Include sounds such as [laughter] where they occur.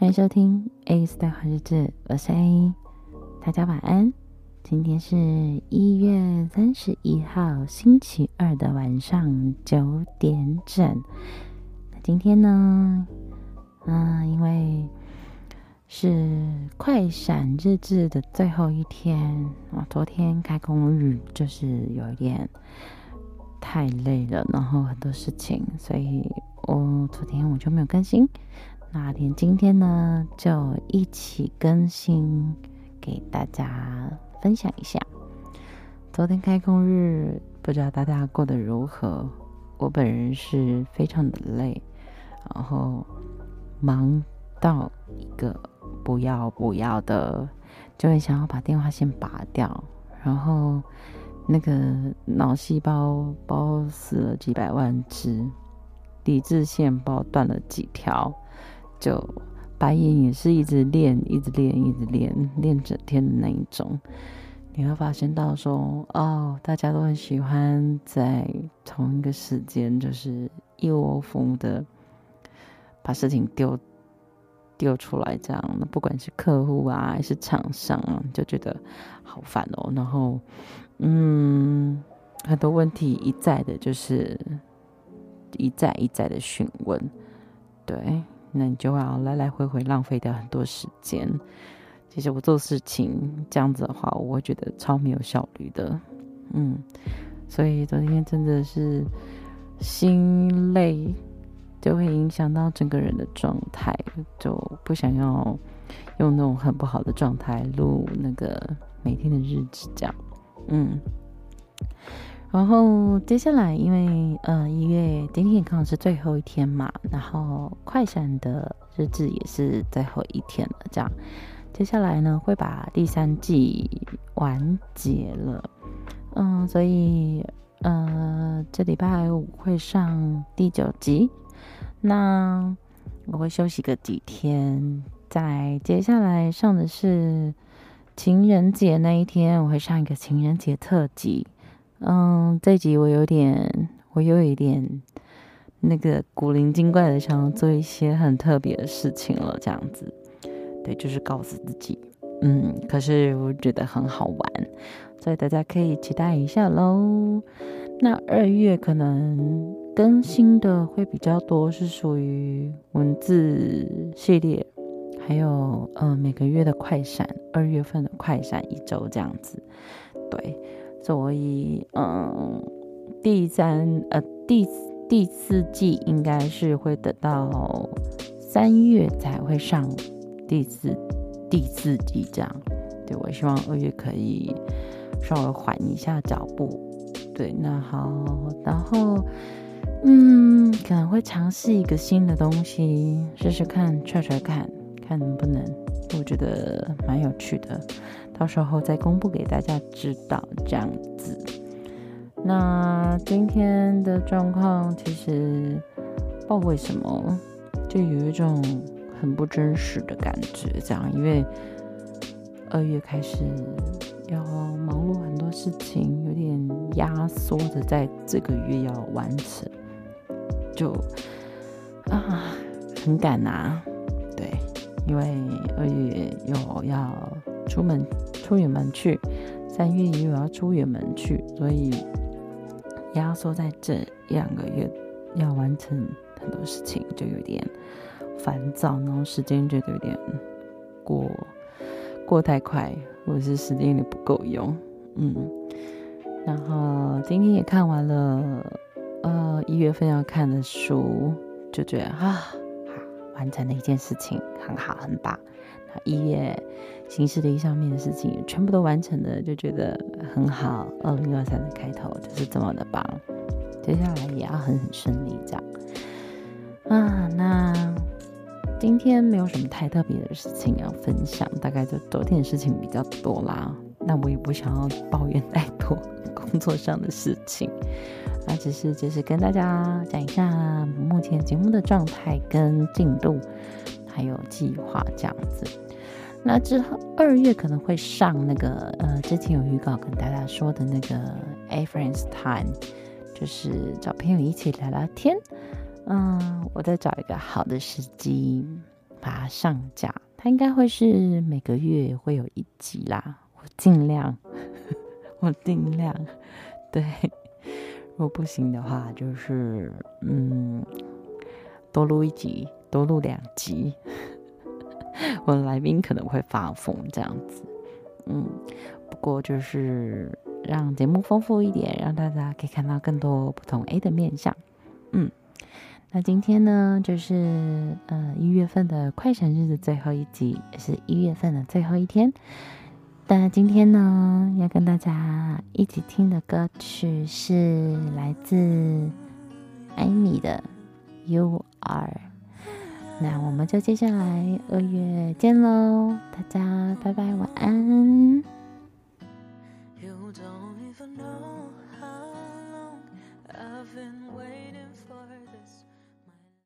欢迎收听 ACE 的好日子，我是 A，大家晚安。今天是一月三十一号星期二的晚上九点整。那今天呢，嗯、因为是快闪日志的最后一天我，昨天开工日就是有一点太累了，然后很多事情，所以我昨天我就没有更新。那连今天呢，就一起更新给大家分享一下。昨天开工日，不知道大家过得如何？我本人是非常的累，然后忙到一个不要不要的，就会想要把电话线拔掉，然后那个脑细胞包死了几百万只，理智线包断了几条。就白眼也是一直练，一直练，一直练，练整天的那一种。你会发现到说，哦，大家都很喜欢在同一个时间，就是一窝蜂的把事情丢丢出来，这样。那不管是客户啊，还是厂商啊，就觉得好烦哦。然后，嗯，很多问题一再的，就是一再一再的询问，对。那你就要来来回回浪费掉很多时间。其实我做事情这样子的话，我会觉得超没有效率的。嗯，所以昨天真的是心累，就会影响到整个人的状态，就不想要用那种很不好的状态录那个每天的日志这样。嗯。然后接下来，因为呃一月今天刚好是最后一天嘛，然后快闪的日子也是最后一天了，这样，接下来呢会把第三季完结了，嗯，所以呃这礼拜五会上第九集，那我会休息个几天，再接下来上的是情人节那一天，我会上一个情人节特辑。嗯，这集我有点，我又有一点那个古灵精怪的，想要做一些很特别的事情了，这样子，对，就是告诉自己，嗯，可是我觉得很好玩，所以大家可以期待一下喽。那二月可能更新的会比较多，是属于文字系列，还有嗯每个月的快闪，二月份的快闪一周这样子，对。所以，嗯，第三呃第第四季应该是会等到三月才会上第四第四季这样。对，我希望二月可以稍微缓一下脚步。对，那好，然后嗯，可能会尝试一个新的东西，试试看，踹踹看，看能不能，我觉得蛮有趣的。到时候再公布给大家知道，这样子。那今天的状况其实不知道为什么，就有一种很不真实的感觉，这样，因为二月开始要忙碌很多事情，有点压缩的在这个月要完成，就啊很赶呐、啊，对，因为二月又要出门。出远门去，三月也有要出远门去，所以压缩在这一两个月要完成很多事情，就有点烦躁，然后时间觉得有点过过太快，或者是时间有点不够用，嗯。然后今天也看完了，呃，一月份要看的书，就觉得啊，完成了一件事情，很好，很棒。一月行事历上面的事情全部都完成了，就觉得很好。二零二三的开头就是这么的棒，接下来也要很很顺利这样啊。那今天没有什么太特别的事情要分享，大概就昨天的事情比较多啦。那我也不想要抱怨太多 [laughs] 工作上的事情，那只是就是跟大家讲一下目前节目的状态跟进度。还有计划这样子，那之后二月可能会上那个呃，之前有预告跟大家说的那个 A Friend's Time，就是找朋友一起聊聊天。嗯，我再找一个好的时机把它上架。它应该会是每个月会有一集啦，我尽量，[laughs] 我尽量。对，如果不行的话，就是嗯，多录一集，多录两集。[laughs] 我的来宾可能会发疯这样子，嗯，不过就是让节目丰富一点，让大家可以看到更多不同 A 的面相，嗯，那今天呢，就是呃一月份的快闪日的最后一集，也是一月份的最后一天。那今天呢，要跟大家一起听的歌曲是来自艾米的《You Are》。那我们就接下来二月见喽，大家拜拜，晚安。Been waiting for